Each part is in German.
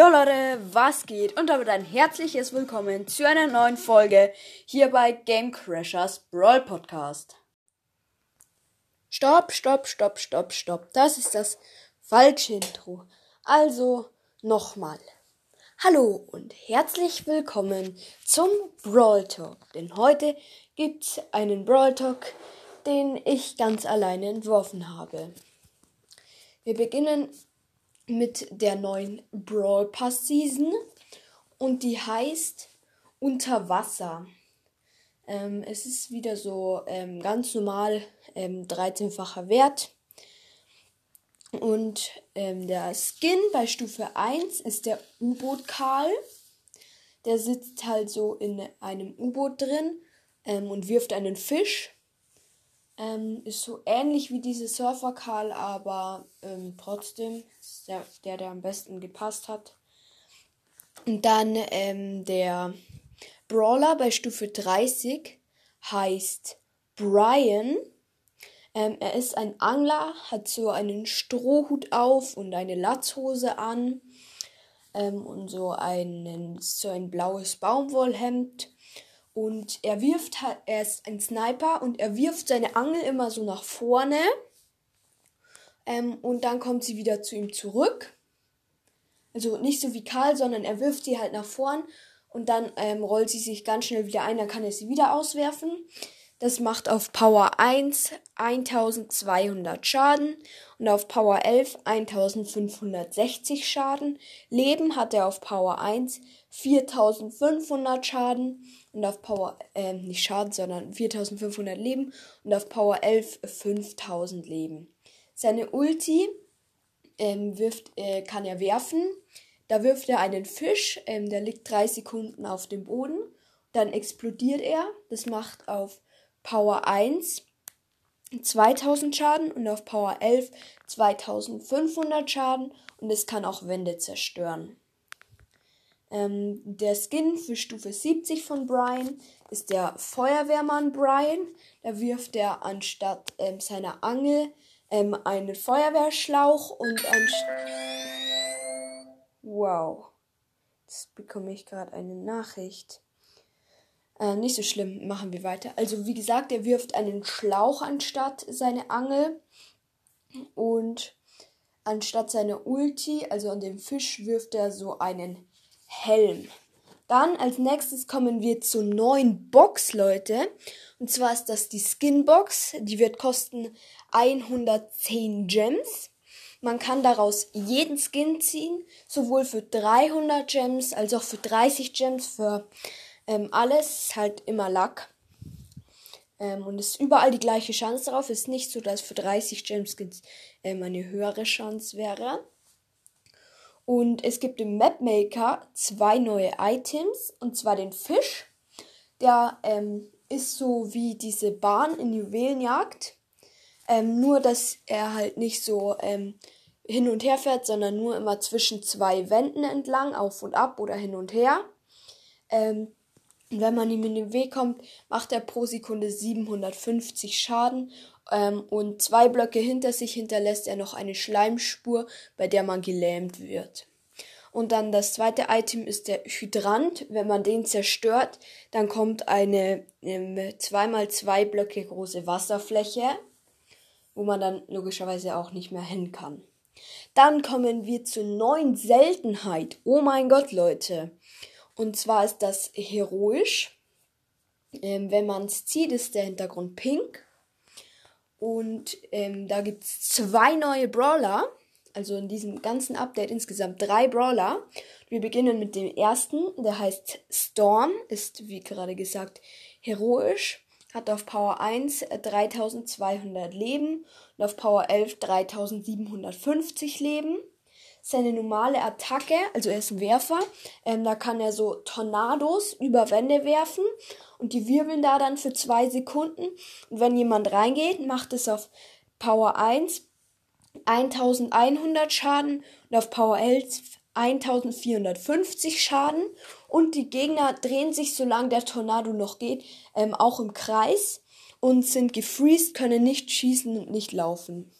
Jo Leute, was geht? Und damit ein herzliches Willkommen zu einer neuen Folge hier bei Game Crashers Brawl Podcast. Stopp, stopp, stopp, stopp, stopp. Das ist das falsche Intro. Also nochmal. Hallo und herzlich willkommen zum Brawl Talk. Denn heute gibt's einen Brawl Talk, den ich ganz alleine entworfen habe. Wir beginnen mit der neuen Brawl Pass Season und die heißt Unter Wasser. Ähm, es ist wieder so ähm, ganz normal ähm, 13-facher Wert. Und ähm, der Skin bei Stufe 1 ist der U-Boot Karl. Der sitzt halt so in einem U-Boot drin ähm, und wirft einen Fisch. Ähm, ist so ähnlich wie diese Surfer Karl, aber trotzdem der, der, der am besten gepasst hat. Und dann ähm, der Brawler bei Stufe 30 heißt Brian. Ähm, er ist ein Angler, hat so einen Strohhut auf und eine Latzhose an ähm, und so, einen, so ein blaues Baumwollhemd und er wirft halt, er ist ein Sniper und er wirft seine Angel immer so nach vorne. Ähm, und dann kommt sie wieder zu ihm zurück. Also nicht so wie Karl, sondern er wirft sie halt nach vorn und dann ähm, rollt sie sich ganz schnell wieder ein, dann kann er sie wieder auswerfen. Das macht auf Power 1 1200 Schaden und auf Power 11 1560 Schaden. Leben hat er auf Power 1 4500 Schaden und auf Power, äh, nicht Schaden, sondern 4500 Leben und auf Power 11 5000 Leben. Seine Ulti ähm, wirft, äh, kann er werfen. Da wirft er einen Fisch, ähm, der liegt drei Sekunden auf dem Boden. Dann explodiert er. Das macht auf Power 1 2000 Schaden und auf Power 11 2500 Schaden und es kann auch Wände zerstören. Ähm, der Skin für Stufe 70 von Brian ist der Feuerwehrmann Brian. Da wirft er anstatt ähm, seiner Angel ähm, einen Feuerwehrschlauch und ein. Wow. Jetzt bekomme ich gerade eine Nachricht. Äh, nicht so schlimm, machen wir weiter. Also wie gesagt, er wirft einen Schlauch anstatt seine Angel. Und anstatt seiner Ulti, also an dem Fisch, wirft er so einen Helm. Dann als nächstes kommen wir zur neuen Box, Leute. Und zwar ist das die Skinbox. Die wird kosten 110 Gems. Man kann daraus jeden Skin ziehen, sowohl für 300 Gems als auch für 30 Gems, für ähm, alles. Halt immer Lack. Ähm, und es ist überall die gleiche Chance drauf. Ist nicht so, dass für 30 Gems ähm, eine höhere Chance wäre. Und es gibt im Mapmaker zwei neue Items, und zwar den Fisch. Der ähm, ist so wie diese Bahn in Juwelenjagd. Ähm, nur, dass er halt nicht so ähm, hin und her fährt, sondern nur immer zwischen zwei Wänden entlang, auf und ab oder hin und her. Ähm, und wenn man ihm in den Weg kommt, macht er pro Sekunde 750 Schaden. Ähm, und zwei Blöcke hinter sich hinterlässt er noch eine Schleimspur, bei der man gelähmt wird. Und dann das zweite Item ist der Hydrant. Wenn man den zerstört, dann kommt eine ähm, 2x2 Blöcke große Wasserfläche, wo man dann logischerweise auch nicht mehr hin kann. Dann kommen wir zur neuen Seltenheit. Oh mein Gott, Leute. Und zwar ist das heroisch. Ähm, wenn man es zieht, ist der Hintergrund pink. Und ähm, da gibt es zwei neue Brawler. Also in diesem ganzen Update insgesamt drei Brawler. Wir beginnen mit dem ersten, der heißt Storm, ist wie gerade gesagt heroisch, hat auf Power 1 3200 Leben und auf Power 11 3750 Leben seine normale Attacke, also er ist ein Werfer, ähm, da kann er so Tornados über Wände werfen und die wirbeln da dann für zwei Sekunden. Und wenn jemand reingeht, macht es auf Power 1 1100 Schaden und auf Power 11 1450 Schaden. Und die Gegner drehen sich, solange der Tornado noch geht, ähm, auch im Kreis und sind gefreezed, können nicht schießen und nicht laufen.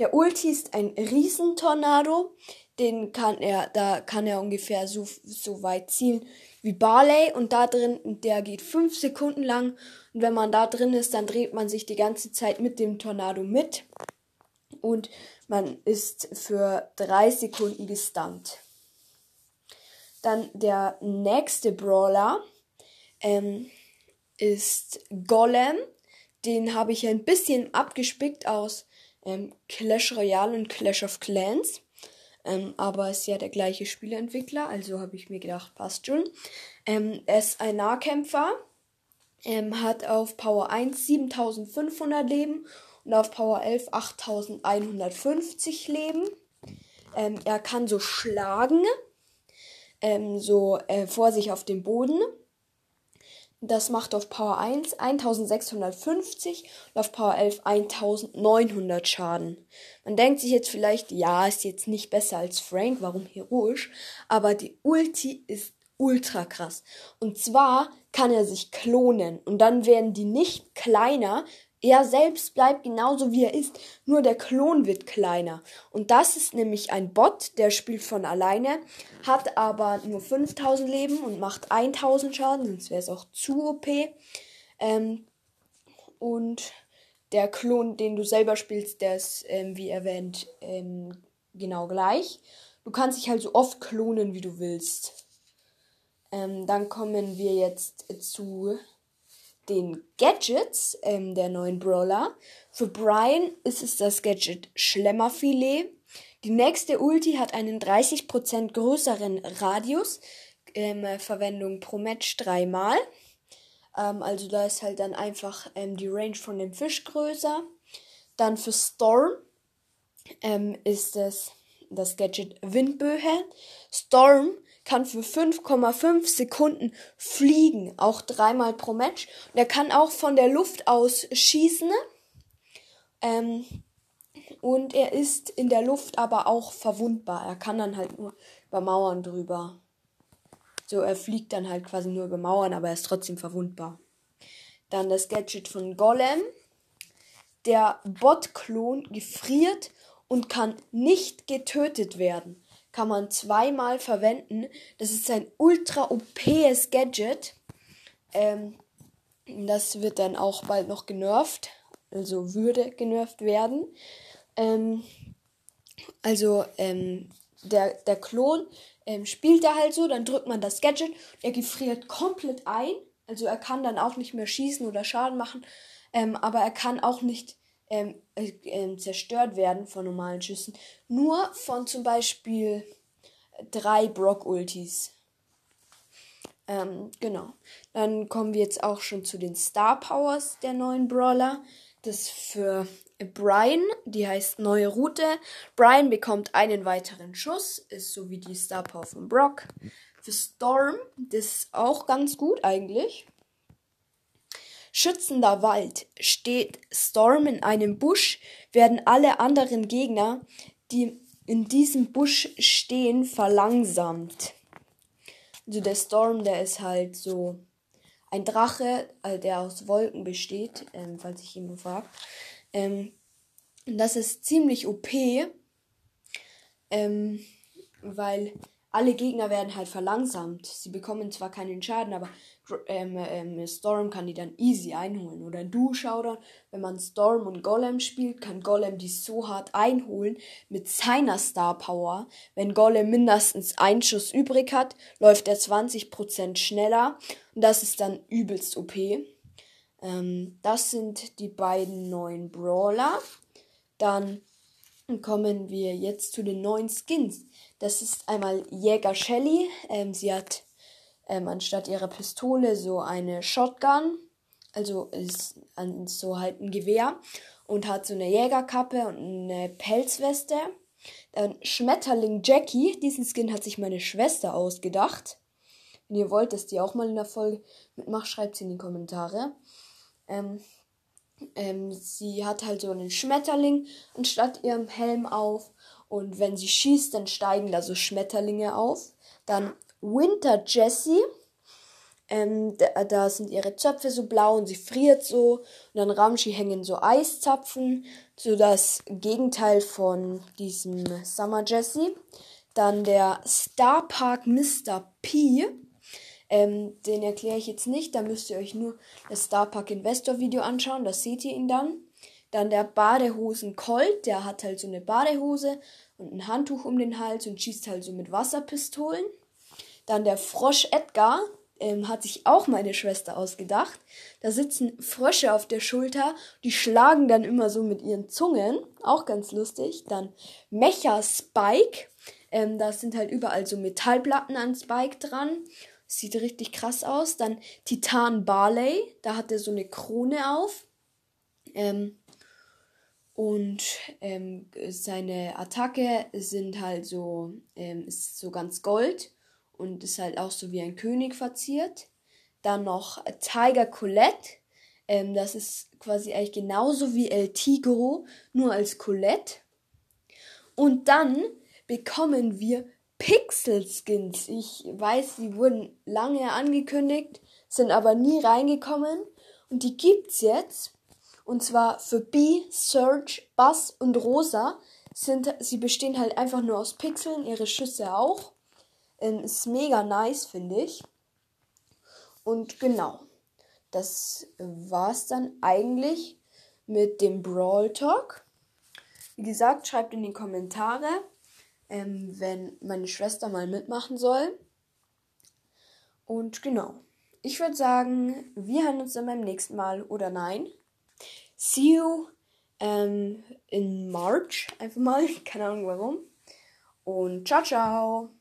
Der Ulti ist ein Riesentornado. Den kann er, da kann er ungefähr so, so weit zielen wie Barley und da drin, der geht fünf Sekunden lang. Und wenn man da drin ist, dann dreht man sich die ganze Zeit mit dem Tornado mit. Und man ist für drei Sekunden gestunt. Dann der nächste Brawler ähm, ist Golem. Den habe ich ein bisschen abgespickt aus ähm, Clash Royale und Clash of Clans. Ähm, aber ist ja der gleiche Spieleentwickler, also habe ich mir gedacht, passt schon. Ähm, er ist ein Nahkämpfer, ähm, hat auf Power 1 7500 Leben und auf Power 11 8150 Leben. Ähm, er kann so schlagen, ähm, so äh, vor sich auf dem Boden. Das macht auf Power 1 1650 und auf Power 11 1900 Schaden. Man denkt sich jetzt vielleicht, ja, ist jetzt nicht besser als Frank, warum heroisch? Aber die Ulti ist ultra krass. Und zwar kann er sich klonen und dann werden die nicht kleiner, er selbst bleibt genauso wie er ist, nur der Klon wird kleiner. Und das ist nämlich ein Bot, der spielt von alleine, hat aber nur 5000 Leben und macht 1000 Schaden, sonst wäre es auch zu OP. Ähm, und der Klon, den du selber spielst, der ist, ähm, wie erwähnt, ähm, genau gleich. Du kannst dich halt so oft klonen, wie du willst. Ähm, dann kommen wir jetzt zu den Gadgets ähm, der neuen Brawler. Für Brian ist es das Gadget Schlemmerfilet. Die nächste Ulti hat einen 30% größeren Radius. Ähm, Verwendung pro Match dreimal. Ähm, also da ist halt dann einfach ähm, die Range von dem Fisch größer. Dann für Storm ähm, ist es das Gadget Windböe. Storm kann für 5,5 Sekunden fliegen, auch dreimal pro Match. Und er kann auch von der Luft aus schießen. Ähm, und er ist in der Luft aber auch verwundbar. Er kann dann halt nur über Mauern drüber. So, er fliegt dann halt quasi nur über Mauern, aber er ist trotzdem verwundbar. Dann das Gadget von Golem. Der Bot-Klon gefriert und kann nicht getötet werden kann man zweimal verwenden. Das ist ein ultra OPs Gadget. Ähm, das wird dann auch bald noch genervt. Also würde genervt werden. Ähm, also ähm, der, der Klon ähm, spielt er halt so, dann drückt man das Gadget, er gefriert komplett ein. Also er kann dann auch nicht mehr schießen oder Schaden machen. Ähm, aber er kann auch nicht ähm, äh, äh, zerstört werden von normalen Schüssen. Nur von zum Beispiel drei Brock-Ultis. Ähm, genau. Dann kommen wir jetzt auch schon zu den Star Powers der neuen Brawler. Das für Brian, die heißt neue Route. Brian bekommt einen weiteren Schuss, ist so wie die Star Power von Brock. Für Storm, das ist auch ganz gut eigentlich. Schützender Wald. Steht Storm in einem Busch, werden alle anderen Gegner, die in diesem Busch stehen, verlangsamt. Also der Storm, der ist halt so ein Drache, äh, der aus Wolken besteht, ähm, falls ich jemand fragt. Ähm, das ist ziemlich OP, ähm, weil alle Gegner werden halt verlangsamt. Sie bekommen zwar keinen Schaden, aber ähm, ähm, Storm kann die dann easy einholen. Oder du, Showdown, wenn man Storm und Golem spielt, kann Golem die so hart einholen mit seiner Star Power. Wenn Golem mindestens einen Schuss übrig hat, läuft er 20% schneller. Und das ist dann übelst OP. Ähm, das sind die beiden neuen Brawler. Dann kommen wir jetzt zu den neuen Skins. Das ist einmal Jäger Shelly. Ähm, sie hat ähm, anstatt ihrer Pistole so eine Shotgun. Also ist an, so halt ein Gewehr. Und hat so eine Jägerkappe und eine Pelzweste. Dann Schmetterling Jackie. Diesen Skin hat sich meine Schwester ausgedacht. Wenn ihr wollt, dass die auch mal in der Folge mitmacht, schreibt sie in die Kommentare. Ähm, ähm, sie hat halt so einen Schmetterling anstatt ihrem Helm auf. Und wenn sie schießt, dann steigen da so Schmetterlinge auf. Dann Winter Jessie. Ähm, da, da, sind ihre Zöpfe so blau und sie friert so. Und dann Ramschi hängen so Eiszapfen, so das Gegenteil von diesem Summer Jessie. Dann der Star Park Mr. P. Ähm, den erkläre ich jetzt nicht, da müsst ihr euch nur das Star Park Investor Video anschauen, da seht ihr ihn dann. Dann der Badehosen Colt, der hat halt so eine Badehose und ein Handtuch um den Hals und schießt halt so mit Wasserpistolen. Dann der Frosch Edgar, ähm, hat sich auch meine Schwester ausgedacht. Da sitzen Frösche auf der Schulter, die schlagen dann immer so mit ihren Zungen, auch ganz lustig. Dann Mecha Spike, ähm, da sind halt überall so Metallplatten an Spike dran. Sieht richtig krass aus. Dann Titan Barley, da hat er so eine Krone auf. Ähm, und ähm, seine Attacke sind halt so, ähm, ist so ganz gold und ist halt auch so wie ein König verziert. Dann noch Tiger Colette. Ähm, das ist quasi eigentlich genauso wie El Tigro, nur als Colette. Und dann bekommen wir Pixel Skins. Ich weiß, die wurden lange angekündigt, sind aber nie reingekommen. Und die gibt's jetzt. Und zwar für B, Surge, Bass und Rosa. Sind, sie bestehen halt einfach nur aus Pixeln, ihre Schüsse auch. Ähm, ist mega nice, finde ich. Und genau, das war's dann eigentlich mit dem Brawl Talk. Wie gesagt, schreibt in die Kommentare, ähm, wenn meine Schwester mal mitmachen soll. Und genau, ich würde sagen, wir hören uns dann beim nächsten Mal oder nein. See you ähm, in March, einfach mal, keine Ahnung warum. Und ciao, ciao.